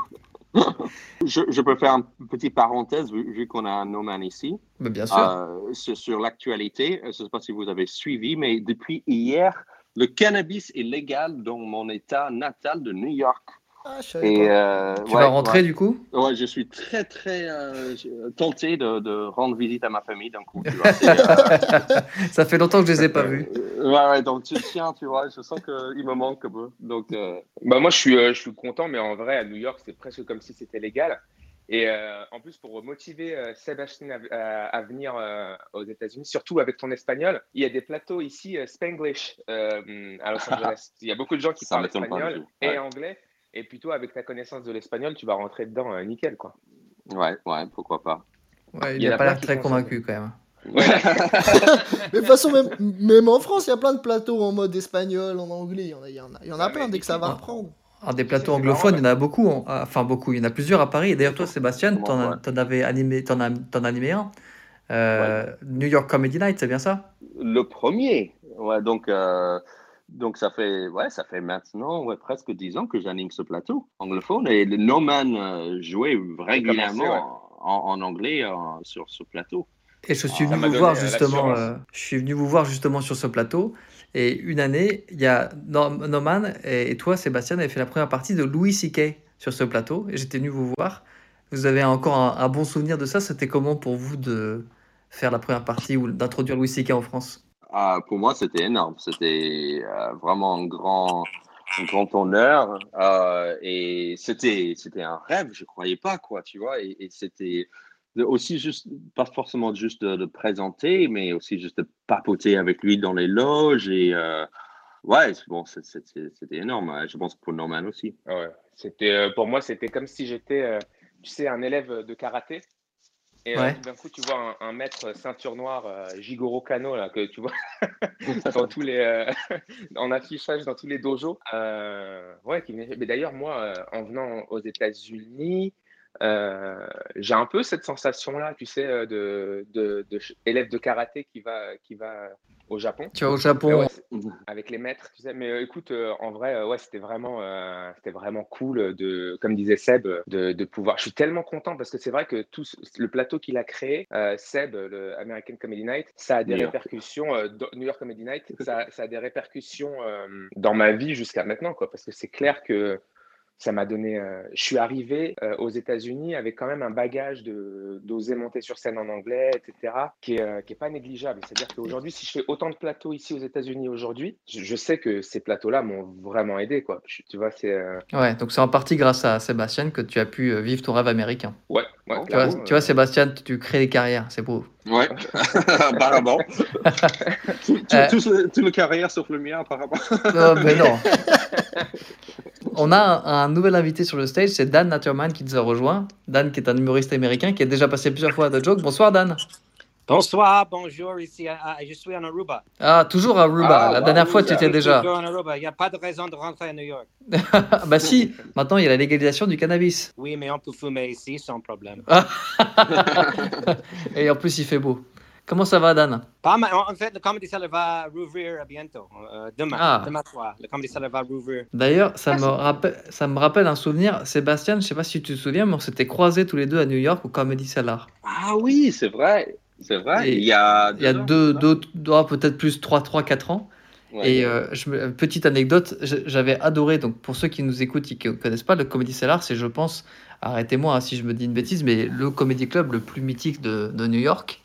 je, peux faire une petite parenthèse, vu, qu'on a un Noman ici. Mais bien sûr. Euh, sur, l'actualité, je ne sais pas si vous avez suivi, mais depuis hier, le cannabis est légal dans mon état natal de New York. Ah, et, euh, tu vas rentrer du coup? Ouais, je suis très très euh, tenté de, rendre visite à ma famille d'un coup. Ça fait longtemps que je les ai pas vus. Euh, ouais, ouais, donc tu tiens, tu vois, je sens qu'il me manque un peu. Donc, bah, moi je suis, je suis content, mais en vrai à New York c'est presque comme si c'était légal. Et en plus, pour motiver Sébastien à, venir aux États-Unis, surtout avec ton espagnol, il y a des plateaux ici Spanglish à Los Angeles. il y a beaucoup de gens qui parlent espagnol et anglais. Et puis toi, avec ta connaissance de l'espagnol, tu vas rentrer dedans euh, nickel, quoi. Ouais, ouais, pourquoi pas. Ouais, il n'a pas l'air très convaincu quand même. Mais de toute façon, même, même, en France, il y a plein de plateaux en mode espagnol, en anglais. Il y en a, il y en a, il y en a plein dès que ça va reprendre. Alors, des plateaux anglophones, il y en a beaucoup. Enfin, beaucoup. Il y en a plusieurs à Paris. Et d'ailleurs, toi, Sébastien, tu en, avais animé, en, as, animé un. Euh, New York Comedy Night, c'est bien ça? Le premier. Ouais, donc. Euh, donc ça fait, ouais, ça fait maintenant ouais, presque dix ans que j'anime ce plateau anglophone et le No Man euh, jouait régulièrement en, anglais sur ce plateau. Et je suis venu vous voir justement, euh, je suis venu vous voir justement sur ce plateau. Et une année, il y a No, Man et, toi, Sébastien, avez fait la première partie de Louis C.K. sur ce plateau. Et j'étais venu vous voir. Vous avez encore un bon souvenir de ça? C'était comment pour vous de faire la première partie ou d'introduire Louis C.K. en France? Ah, pour moi, c'était énorme. C'était euh, vraiment un grand, un grand honneur. Euh, et c'était, c'était un rêve. Je croyais pas, quoi, tu vois. Et, c'était aussi juste, pas forcément juste de, présenter, mais aussi juste de papoter avec lui dans les loges. Et euh, ouais, bon, c'était énorme. Hein. Je pense que pour Norman aussi. Ouais. C'était, pour moi, c'était comme si j'étais, tu sais, un élève de karaté. Et euh, d'un coup, tu vois un, maître ceinture noire, euh, Jigoro Kano, là, que tu vois dans tous les, euh, en affichage dans tous les dojos. ouais, qui, mais d'ailleurs, moi, en venant aux États-Unis, j'ai un peu cette sensation-là, tu sais, de, de, de, élève de karaté qui va, qui va au Japon. Tu vas au Japon avec les maîtres, tu sais. Mais euh, écoute, euh, en vrai, euh, ouais, c'était vraiment, c'était vraiment cool de, comme disait Seb, de, de, pouvoir. Je suis tellement content parce que c'est vrai que tout le plateau qu'il a créé, Seb, le American Comedy Night, ça a des répercussions. New York Comedy Night, ça, ça a des répercussions dans ma vie jusqu'à maintenant, quoi. Parce que c'est clair que ça m'a donné. Euh, je suis arrivé euh, aux États-Unis avec quand même un bagage de d'oser monter sur scène en anglais, etc., qui est, euh, qui est pas négligeable. C'est-à-dire qu'aujourd'hui, si je fais autant de plateaux ici aux États-Unis aujourd'hui, je, sais que ces plateaux-là m'ont vraiment aidé, quoi. tu vois, c'est. Ouais, donc c'est en partie grâce à Sébastien que tu as pu vivre ton rêve américain. Ouais. ouais tu, vois, tu vois, Sébastien, tu crées des carrières, c'est beau. Ouais, apparemment. tout, tout, le carrière sauf le mien, apparemment. non, mais non. on a un, nouvel invité sur le stage, c'est Dan Naturman qui nous a rejoint. Dan qui est un humoriste américain qui a déjà passé plusieurs fois à The Joke. Bonsoir Dan. Bonsoir, bonjour, ici, je suis en Aruba. Ah, toujours à Aruba. Ah, la dernière fois, tu étais déjà. Toujours en Aruba. Il n'y a pas de raison de rentrer à New York. bah si, maintenant il y a la légalisation du cannabis. Oui, mais on peut fumer ici sans problème. Et en plus, il fait beau. Comment ça va, Dan? Pas mal. En fait, le Comedy Cellar va rouvrir bientôt. Euh, demain, ah. demain soir. Le Comedy Cellar va rouvrir. D'ailleurs, ça, me rappelle, ça me rappelle un souvenir. Sébastien, je ne sais pas si tu te souviens, mais on s'était croisés tous les deux à New York au Comedy Cellar. Ah oui, c'est vrai. C'est vrai. il y a deux, il y a deux, deux, ah, peut-être plus 3, 3, 4 ans. et euh, je, petite anecdote, j'avais adoré, donc pour ceux qui nous écoutent et qui ne connaissent pas, le Comedy Cellar, c'est, je pense, arrêtez-moi hein, si je me dis une bêtise, mais le comedy club le plus mythique de, de New York.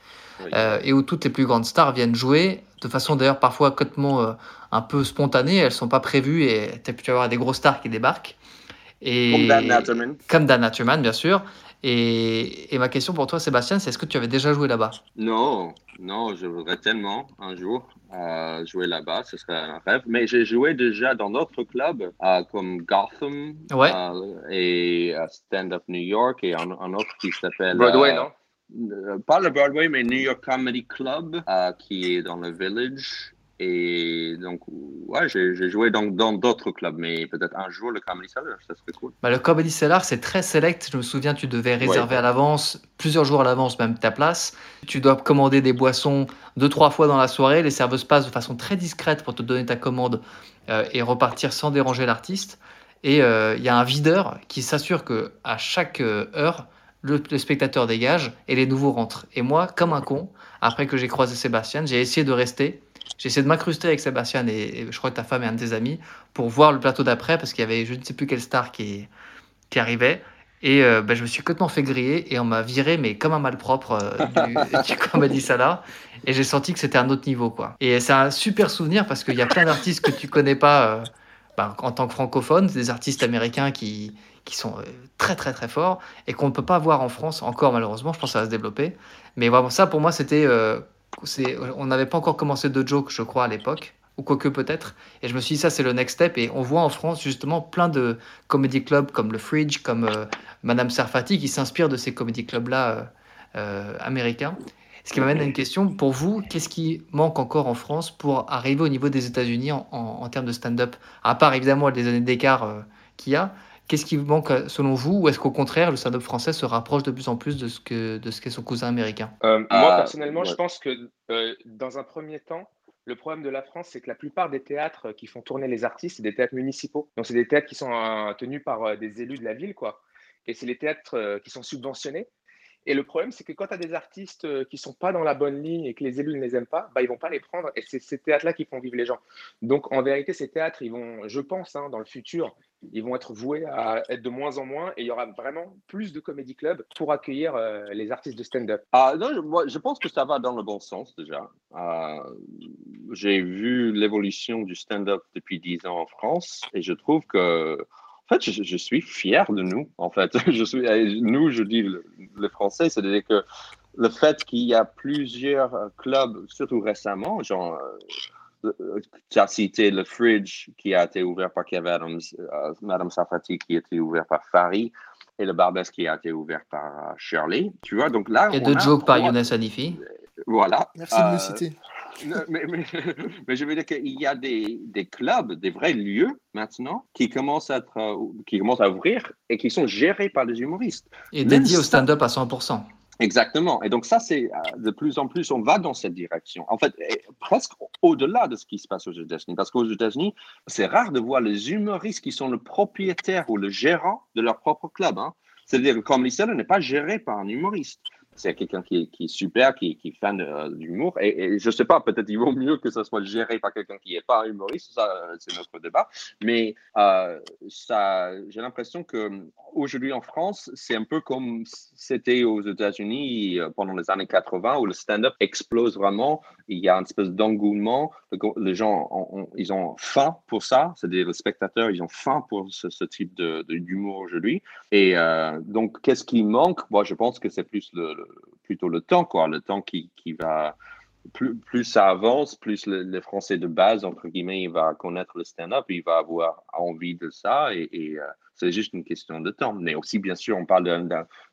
Euh, et où toutes les plus grandes stars viennent jouer de façon d'ailleurs parfois complètement euh, un peu spontanée. Elles sont pas prévues et tu peux avoir des grosses stars qui débarquent. Et, comme Dan Naturman. Comme Dan Naturman, bien sûr. Et, et, ma question pour toi, Sébastien, c'est est-ce que tu avais déjà joué là-bas? Non, non, je voudrais tellement un jour euh, jouer là-bas, ce serait un rêve. Mais j'ai joué déjà dans d'autres clubs comme Gotham et Stand Up New York et un, un autre qui s'appelle Broadway, non? euh, pas le Broadway, mais New York Comedy Club, euh, qui est dans le Village. Et donc, ouais, j'ai joué dans d'autres clubs, mais peut-être un jour le Comedy Cellar, ça serait cool. Bah, le Comedy Cellar, c'est très select. Je me souviens, tu devais réserver à l'avance, plusieurs jours à l'avance même ta place. Tu dois commander des boissons deux, trois fois dans la soirée. Les serveuses passent de façon très discrète pour te donner ta commande euh, et repartir sans déranger l'artiste. Et il y a un videur qui s'assure que à chaque heure, le, spectateur dégage et les nouveaux rentrent. Et moi, comme un con, après que j'ai croisé Sébastien, j'ai essayé de rester. J'ai essayé de m'incruster avec Sébastien et, je crois que ta femme est un de tes amis pour voir le plateau d'après parce qu'il y avait je ne sais plus quelle star qui, arrivait. Et euh, ben, je me suis complètement fait griller et on m'a viré, mais comme un malpropre euh, du, du Comedy Salah. Et j'ai senti que c'était un autre niveau. quoi. Et c'est un super souvenir parce qu'il y a plein d'artistes que tu connais pas euh, ben, en tant que francophone, des artistes américains qui, qui sont euh, très très très forts et qu'on ne peut pas voir en France encore malheureusement. Je pense que ça va se développer. Mais vraiment, ça pour moi, c'était. Euh, on n'avait pas encore commencé de joke, je crois, à l'époque, ou quoique peut-être. Et je me suis dit, ça c'est le next step. Et on voit en France justement plein de comedy clubs comme le Fridge, comme euh, Madame Sarfati, qui s'inspirent de ces comedy clubs-là américains. Ce qui m'amène à une question, pour vous, qu'est-ce qui manque encore en France pour arriver au niveau des États-Unis en, en, termes de stand-up? À part évidemment les années d'écart qu'il y a, Qu'est-ce qui manque euh, selon vous Ou est-ce qu'au contraire, le stand-up français se rapproche de plus en plus de ce que de ce qu'est son cousin américain? Euh, Moi, personnellement, je pense que euh, dans un premier temps, le problème de la France, c'est que la plupart des théâtres qui font tourner les artistes, c'est des théâtres municipaux. Donc, c'est des théâtres qui sont tenus par des élus de la ville, quoi. Et c'est les théâtres qui sont subventionnés. Et le problème, c'est que quand tu as des artistes qui ne sont pas dans la bonne ligne et que les élus ne les aiment pas, bah, ils vont pas les prendre. Et c'est ces théâtres-là qui font vivre les gens. Donc, en vérité, ces théâtres, ils vont, je pense, hein, dans le futur, ils vont être voués à être de moins en moins et il y aura vraiment plus de comédie clubs pour accueillir euh, les artistes de stand-up. Ah, non, je, moi, je pense que ça va dans le bon sens déjà. Euh, j'ai vu l'évolution du stand-up depuis dix ans en France et je trouve que en fait, je, suis fier de nous. En fait, je suis, nous, je dis le, français, c'est-à-dire que le fait qu'il y a plusieurs clubs, surtout récemment, genre euh, tu as cité le Fridge qui a été ouvert par Kevin Adams, euh, Madame Safati qui a été ouvert par Farid et le Barbès qui a été ouvert par euh, Shirley. Tu vois, donc là. Et deux jokes par Younes Hanifi. Voilà. Merci de me euh, citer. Mais, mais, je veux dire qu'il y a des, des, clubs, des vrais lieux maintenant qui commencent, à être, qui commencent à ouvrir et qui sont gérés par des humoristes. Et dédiés au stand-up à 100%. Exactement. Et donc ça, c'est euh, de plus en plus, on va dans cette direction. En fait, presque au-delà de ce qui se passe aux États-Unis. Parce qu'aux États-Unis, c'est rare de voir les humoristes qui sont le propriétaire ou le gérant de leur propre club. Hein. C'est-à-dire que comme n'est pas géré par un humoriste c'est quelqu'un qui, qui, est super, qui, qui est fan euh, d'humour. Et, je ne sais pas, peut-être il vaut mieux que ça soit géré par quelqu'un qui n'est pas humoriste, ça euh, c'est notre débat. Mais euh, j'ai l'impression que aujourd'hui en France, c'est un peu comme c'était aux États-Unis pendant les années 80 où le stand-up explose vraiment. Il y a une espèce d'engouement. Les gens, ont, ils ont faim pour ça. C'est-à-dire les spectateurs, ils ont faim pour ce, type d'humour aujourd'hui. Et donc, qu'est-ce qui manque? Moi, je pense que c'est plus le plutôt le temps, quoi, le temps qui, qui va plus, plus, ça avance, plus le, français de base, entre guillemets, il va connaître le stand-up, il va avoir envie de ça et, et c'est juste une question de temps. Mais aussi, bien sûr, on parle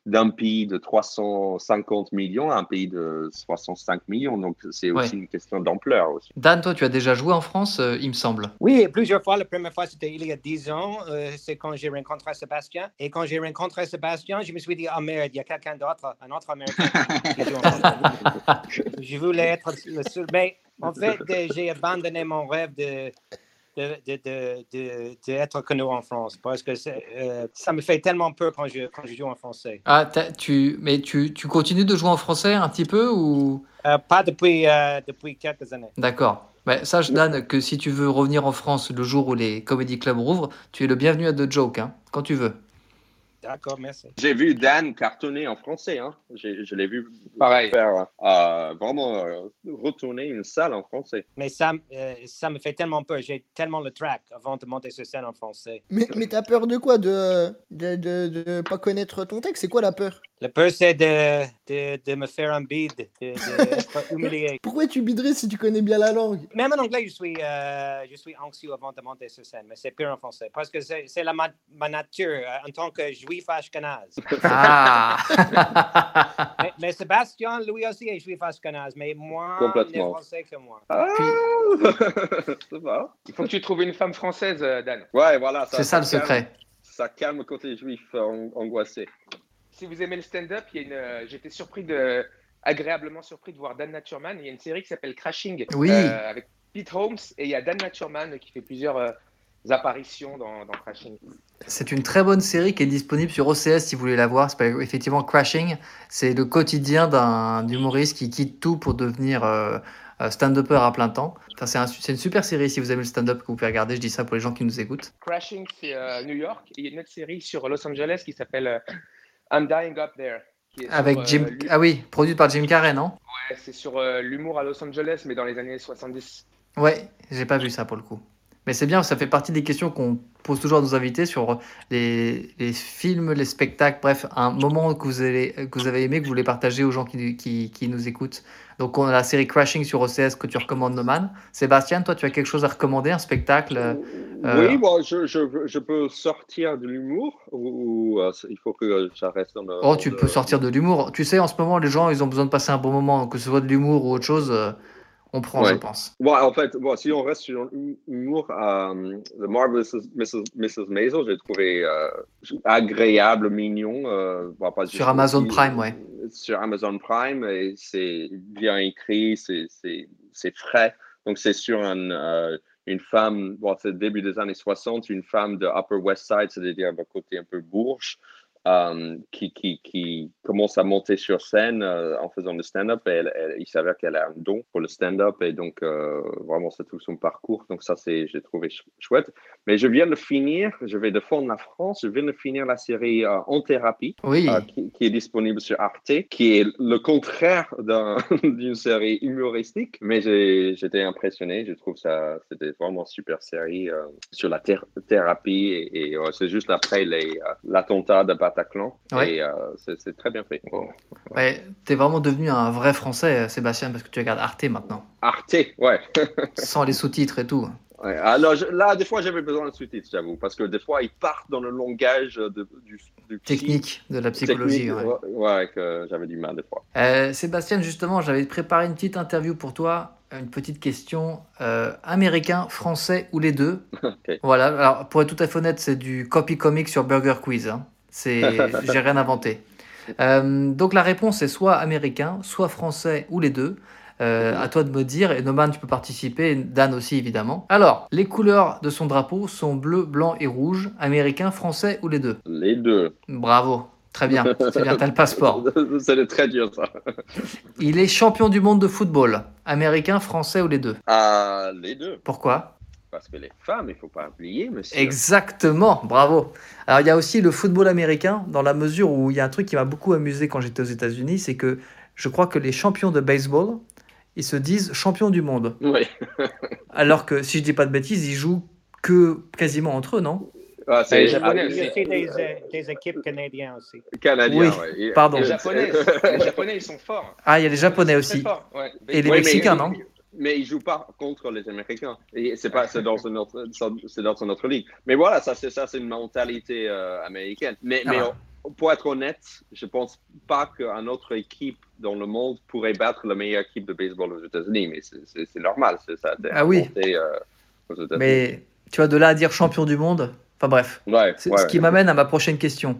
d'un pays de 350 millions à un pays de 65 millions. Donc, c'est aussi une question d'ampleur. aussi. Dan, toi, tu as déjà joué en France, euh, il me semble. Oui, plusieurs fois. La première fois, c'était il y a 10 ans. Euh, c'est quand j'ai rencontré Sébastien. Et quand j'ai rencontré Sébastien, je me suis dit, ah merde, il y a quelqu'un d'autre, un autre Américain. je voulais être le seul. Mais en fait, j'ai abandonné mon rêve de d'être connu en France parce que euh, ça me fait tellement peur quand je, quand je joue en français. Ah, tu, mais tu, tu, continues de jouer en français un petit peu ou? Euh, Pas depuis, euh, depuis quelques années. D'accord. Mais sache, Dan, que si tu veux revenir en France le jour où les comédie clubs rouvrent, tu es le bienvenu à The Joke, hein, quand tu veux. D'accord, merci. J'ai vu Dan cartonner en français. Hein. Je l'ai vu Pareil. faire euh, vraiment euh, retourner une salle en français. Mais ça, euh, ça me fait tellement peur. J'ai tellement le track avant de monter sur scène en français. Mais, mais t'as peur de quoi? De de, de, de, pas connaître ton texte? C'est quoi la peur? La peur, c'est de, de, de, me faire un bide, d'être humilié. Pourquoi tu biderais si tu connais bien la langue? Même en anglais, je suis, je suis anxieux avant de monter sur scène, mais c'est pire en français. Parce que c'est ma, ma nature en tant que juif ashkenaz. Ah! mais, mais, Sébastien, lui aussi est juif ashkenaz, mais moi, il est français que moi. Ah! Il faut que tu trouves une femme française, euh, Dan. Ouais, voilà. C'est ça, le secret. Ça calme le côté juif euh, angoissé. Si vous aimez le stand-up, euh, j'étais surpris de agréablement surpris de voir Dan Naturman. Il y a une série qui s'appelle Crashing oui. avec Pete Holmes et il y a Dan Naturman qui fait plusieurs apparitions dans, Crashing. C'est une très bonne série qui est disponible sur OCS si vous voulez la voir. C'est effectivement Crashing. C'est le quotidien d'un humoriste qui quitte tout pour devenir euh, euh, stand-upper à plein temps. Enfin, c'est une super série si vous aimez le stand-up que vous pouvez regarder. Je dis ça pour les gens qui nous écoutent. Crashing, c'est euh, New York. il y a une autre série sur Los Angeles qui s'appelle I'm Dying Up There. Avec Jim. ah oui, produite par Jim Carrey, non? Ouais, c'est sur l'humour à Los Angeles, mais dans les années 70. Ouais, j'ai pas vu ça pour le coup. Mais c'est bien, ça fait partie des questions qu'on pose toujours à nos invités sur les, les, films, les spectacles, bref, un moment que vous avez, que vous avez aimé, que vous voulez partager aux gens qui, qui, qui, nous écoutent. Donc, on a la série Crashing sur OCS que tu recommandes, Noman. Sébastien, toi, tu as quelque chose à recommander, un spectacle euh, Oui, bon, je, je, je, peux sortir de l'humour ou, euh, il faut que ça reste dans le. Oh, tu peux sortir de l'humour. Tu sais, en ce moment, les gens, ils ont besoin de passer un bon moment, que ce soit de l'humour ou autre chose. Euh, on prend, je pense. en fait, si on reste sur l'humour, euh, The Marvelous Mrs. Mrs. Maisel, j'ai trouvé euh, agréable, mignon. Euh, sur Amazon Prime, ouais. Sur Amazon Prime, et c'est bien écrit, c'est frais. Donc, c'est sur un, une femme, bon, c'est début des années 60, une femme de Upper West Side, c'est-à-dire un côté un peu bourge, euh, qui, qui, qui, commence à monter sur scène euh, en faisant le stand-up. Et il s'avère qu'elle a un don pour le stand-up et donc euh, vraiment c'est tout son parcours. Donc ça, c'est, j'ai trouvé chouette. Mais je viens de finir, je vais défendre la France, je viens de finir la série En thérapie, oui. qui, est disponible sur Arte, qui est le contraire d'une série humoristique. Mais j'étais impressionné, je trouve ça, c'était vraiment super série sur la thérapie et, et c'est juste après l'attentat de Bataclan. Et euh, c'est très bien fait. Ouais, tu es vraiment devenu un vrai français, euh, Sébastien, parce que tu regardes Arte maintenant. Arte, ouais. Sans les sous-titres et tout. Ouais, alors là, des fois, j'avais besoin de sous-titres, j'avoue, parce que des fois, ils partent dans le langage de, du, du technique, de la psychologie. ouais. que j'avais du mal des fois. Euh, Sébastien, justement, j'avais préparé une petite interview pour toi, une petite question. américain, français ou les deux Voilà, alors pour être tout à fait honnête, c'est du copy comic sur Burger Quiz. Hein. C'est, j'ai rien inventé. Euh, donc la réponse est soit américain, soit français ou les deux. Euh, à toi de me dire, et Noman, tu peux participer, Dan aussi évidemment. Alors, les couleurs de son drapeau sont bleu, blanc et rouge, américain, français ou les deux? Les deux. Bravo, très bien, c'est bien, t'as le passeport. C'est très dur ça. Il est champion du monde de football, américain, français ou les deux? Ah, les deux. Pourquoi? Parce que les femmes, il ne faut pas oublier, monsieur. Exactement, bravo. Alors, il y a aussi le football américain, dans la mesure où il y a un truc qui m'a beaucoup amusé quand j'étais aux États-Unis, c'est que je crois que les champions de baseball, ils se disent champions du monde. Oui. Alors que, si je dis pas de bêtises, ils jouent que quasiment entre eux, non? Ah, c'est les Japonais aussi. Des, des, équipes canadiennes aussi. Canadiens, oui. Pardon. Les Japonais, les Japonais, ils sont forts. Ah, il y a les Japonais aussi. Ouais. Et les Mexicains, non? Mais ils jouent pas contre les Américains. Et c'est pas c'est dans une autre c'est dans une autre ligue. Mais voilà, ça c'est ça c'est une mentalité euh, américaine. Mais, mais ah. pour être honnête, je pense pas qu'une autre équipe dans le monde pourrait battre la meilleure équipe de baseball aux États-Unis. Mais c'est normal, c'est ça. Ah oui. Euh, mais tu vois de là à dire champion du monde. Enfin bref. Ouais, ce qui m'amène à ma prochaine question.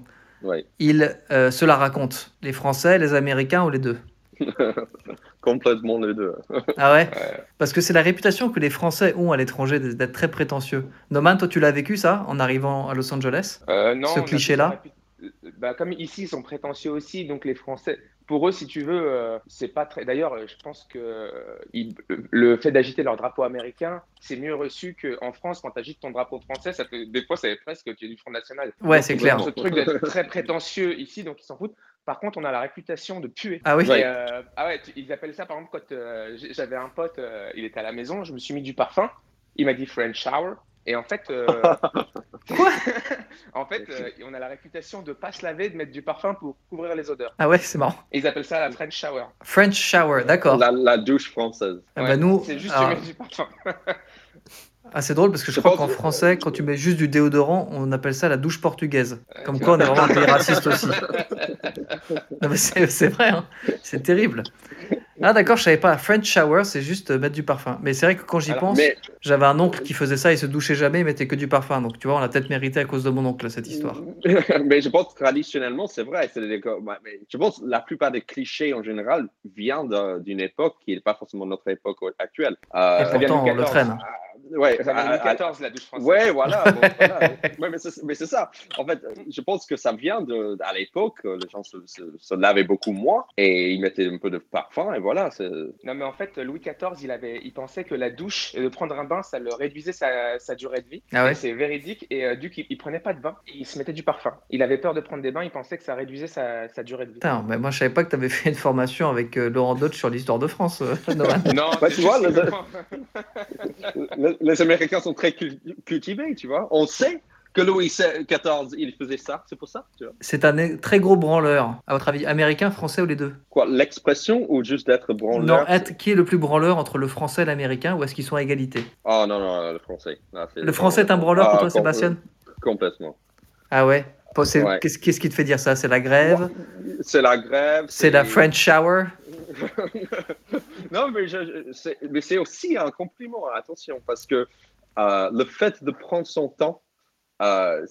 Il euh, cela raconte les Français, les Américains ou les deux? Complètement les deux. ah ouais, Parce que c'est la réputation que les Français ont à l'étranger d'être très prétentieux. Noman, toi tu l'as vécu ça en arrivant à Los Angeles? Euh, Non. Ce cliché-là? bah, Comme ici ils sont prétentieux aussi, donc les Français, pour eux, si tu veux, euh, c'est pas très. D'ailleurs, je pense que euh, le fait d'agiter leur drapeau américain, c'est mieux reçu qu'en France, quand tu agites ton drapeau français, ça des fois, ça presque que tu es du Front National. Ouais, c'est clair. Ce truc d'être très prétentieux ici, donc ils s'en foutent. Par contre, on a la réputation de puer. Ah oui euh, Ah ouais, ils appellent ça, par exemple, quand j'avais un pote, il était à la maison, je me suis mis du parfum, il m'a dit French shower. Et en fait, euh, Quoi? en fait, euh, on a la réputation de pas se laver, de mettre du parfum pour couvrir les odeurs. Ah ouais, c'est marrant. ils appellent ça la French shower. French shower, d'accord. La, douche française. Ah bah nous, c'est juste mets du parfum. Ah, c'est drôle parce que je, crois qu'en français, quand tu mets juste du déodorant, on appelle ça la douche portugaise. Comme quoi, on est vraiment un pays raciste aussi. c'est vrai, hein. c'est terrible. Ah d'accord, je savais pas. French shower, c'est juste mettre du parfum. Mais c'est vrai que quand j'y pense, j'avais un oncle qui faisait ça, il se douchait jamais, il mettait que du parfum. Donc tu vois, on a peut-être mérité à cause de mon oncle cette histoire. mais je pense traditionnellement, c'est vrai. Mais je pense que la plupart des clichés en général viennent d'une époque qui n'est pas forcément notre époque actuelle. Euh, Et pourtant, on le traîne. Ah, ouais, ça 2014, la douche française. Ouais, voilà. ouais, mais c'est ça. En fait, je pense que ça vient de, à l'époque, les gens se, se, lavaient beaucoup moins et ils mettaient un peu de parfum et voilà. Non, mais en fait, Louis XIV, il, avait, il pensait que la douche et de prendre un bain, ça le réduisait sa, sa durée de vie. Ah ouais. C'est véridique. Et euh, du coup, il, prenait pas de bain, il se mettait du parfum. Il avait peur de prendre des bains, il pensait que ça réduisait sa, sa durée de vie. Putain, mais moi, je savais pas que tu avais fait une formation avec euh, Laurent Dodge sur l'histoire de France, euh, non, bah, tu vois, les, Américains sont très cultivés, tu vois. On sait que Louis XIV, il faisait ça, c'est pour ça C'est un très gros branleur, à votre avis, américain, français ou les deux? Quoi, l'expression ou juste d'être branleur? Non, être, qui est le plus branleur entre le français et l'américain ou est-ce qu'ils sont à égalité? Oh non, non, le français. le français est un branleur pour ah, toi, Sébastien? Complètement. Ah ouais? Qu'est-ce qui te fait dire ça? C'est la grève? C'est la grève. C'est la French shower? Non, mais, mais c'est aussi un compliment, attention, parce que euh, le fait de prendre son temps euh,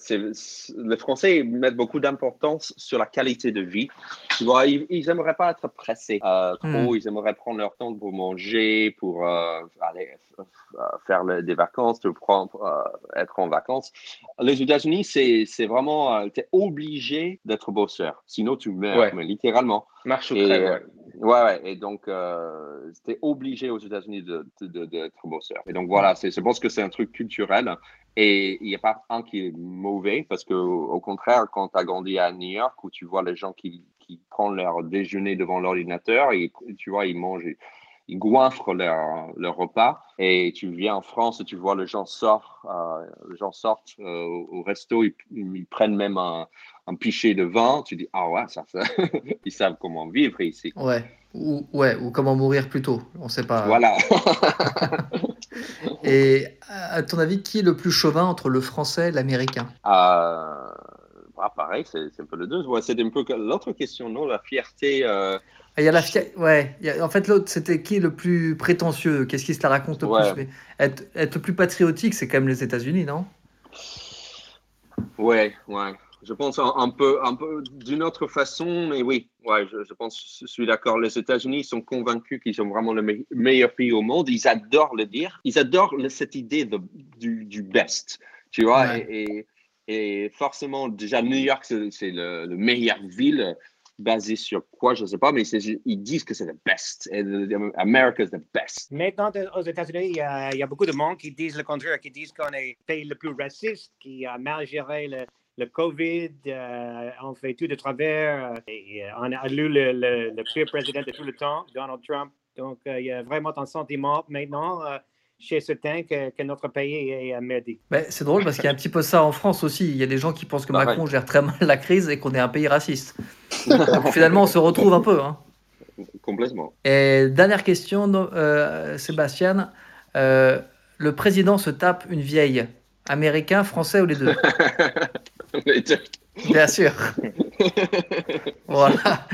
les Français mettent beaucoup d'importance sur la qualité de vie. Tu vois, ils n'aimeraient pas être pressés euh, trop, hmm. ils aimeraient prendre leur temps pour manger, pour euh, aller faire des vacances, pour être en vacances. Les États-Unis, c'est vraiment, tu es obligé d'être bosseur, sinon tu meurs, mais littéralement. Marche au ouais. Ouais, ouais, et donc, euh, c'était obligé aux États-Unis d'être de, de, bosseur. Et donc, voilà, je pense que c'est un truc culturel. Et il n'y a pas un qui est mauvais, parce que au contraire, quand tu as grandi à New York, où tu vois les gens qui, qui prennent leur déjeuner devant l'ordinateur, et tu vois, ils mangent, ils goinfrent leur, leur, repas, et tu viens en France et tu vois les gens sortent, euh, les gens sortent euh, au resto, ils, ils, prennent même un, un pichet de vin, tu dis, ah ouais, ça, ça ils savent comment vivre ici. Ouais. Ou, ouais, ou comment mourir plus tôt, on ne sait pas. Voilà. et à ton avis, qui est le plus chauvin entre le français et l'américain? Euh, ah, Pareil, c'est un peu le deux. Ouais, c'est un peu l'autre question, non La fierté. Euh, il y a la fierté. Ouais. En fait, l'autre, c'était qui est le plus prétentieux? Qu'est-ce qui se la raconte le plus? Mais être, être le plus patriotique, c'est quand même les États-Unis, non? Ouais, ouais. Je pense un, peu, un peu d'une autre façon, mais oui, ouais, je, pense, je suis d'accord. Les États-Unis sont convaincus qu'ils sont vraiment le meilleur pays au monde. Ils adorent le dire. Ils adorent cette idée de, du, du, best, tu vois. Et, et, forcément, déjà, New York, c'est le, le meilleure ville basé sur quoi, je ne sais pas, mais ils disent que c'est le best. America is the best. Maintenant, aux États-Unis, il, il, y a beaucoup de monde qui disent le contraire, qui disent qu'on est le pays le plus raciste, qui a mal géré le, le COVID, euh, on fait tout de travers. Euh, et, euh, on a lu le, le, pire président de tout le temps, Donald Trump. Donc, il y a vraiment un sentiment maintenant. chez certains que, que notre pays est merdique. c'est drôle parce qu'il y a un petit peu ça en France aussi. Il y a des gens qui pensent que Macron gère très mal la crise et qu'on est un pays raciste. Donc finalement, on se retrouve un peu. Hein. Complètement. Et dernière question, euh, Sébastien. Euh, le président se tape une vieille. Américain, français ou Les deux? Bien sûr. voilà.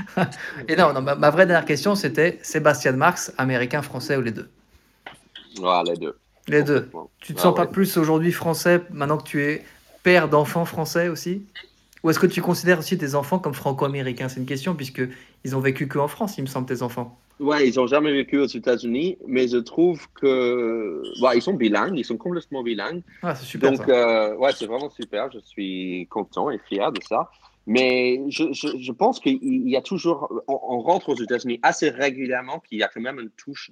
Et non, ma, vraie dernière question, c'était Sébastien Marx, américain, français ou les deux? Voilà, les deux. Les deux. Tu te sens pas plus aujourd'hui français maintenant que tu es père d'enfants français aussi? Ou est-ce que tu considères aussi tes enfants comme franco-américains? C'est une question puisque ils ont vécu que en France, il me semble, tes enfants. Ouais, ils n'ont jamais vécu aux États-Unis, mais je trouve que. Ouais, ils sont bilingues, ils sont complètement bilingues. Ah, c'est super. Donc, euh, ouais, c'est vraiment super. Je suis content et fier de ça. Mais je, je, je pense qu'il y a toujours, on, rentre aux États-Unis assez régulièrement qu'il y a quand même une touche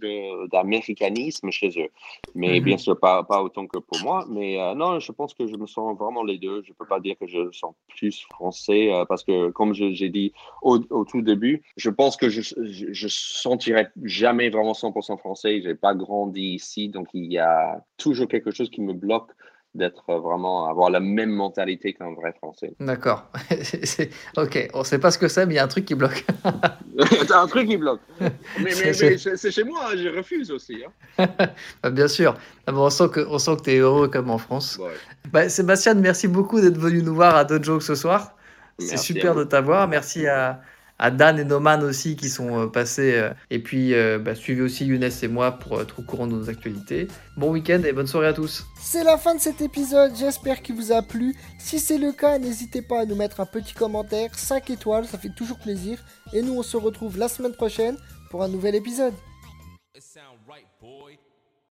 d'américanisme chez eux. Mais mhm. bien sûr, pas, pas autant que pour moi. Mais euh, non, je pense que je me sens vraiment les deux. Je ne peux pas dire que je me sens plus français euh, parce que, comme j'ai dit au, au, tout début, je pense que je, je sentirai jamais vraiment 100% français. Je n'ai pas grandi ici, donc il y a toujours quelque chose qui me bloque d'être vraiment, avoir la même mentalité qu'un vrai Français. D'accord. ok, on ne sait pas ce que c'est, mais il y a un truc qui bloque. un truc qui bloque. Mais, c'est chez moi, hein, je refuse aussi. Hein. Bah, bien sûr. Ah, on sent que, tu es heureux comme en France. Bah, Sébastien, merci beaucoup d'être venu nous voir à Dojo ce soir. C'est super de t'avoir. Merci à, à Dan et Noman aussi qui sont euh, passés. Euh, et puis, euh, bah, suivez aussi Younes et moi pour être au courant de nos actualités. Bon week-end et bonne soirée à tous. C'est la fin de cet épisode, j'espère qu'il vous a plu. Si c'est le cas, n'hésitez pas à nous mettre un petit commentaire, 5 étoiles, ça fait toujours plaisir. Et nous, on se retrouve la semaine prochaine pour un nouvel épisode.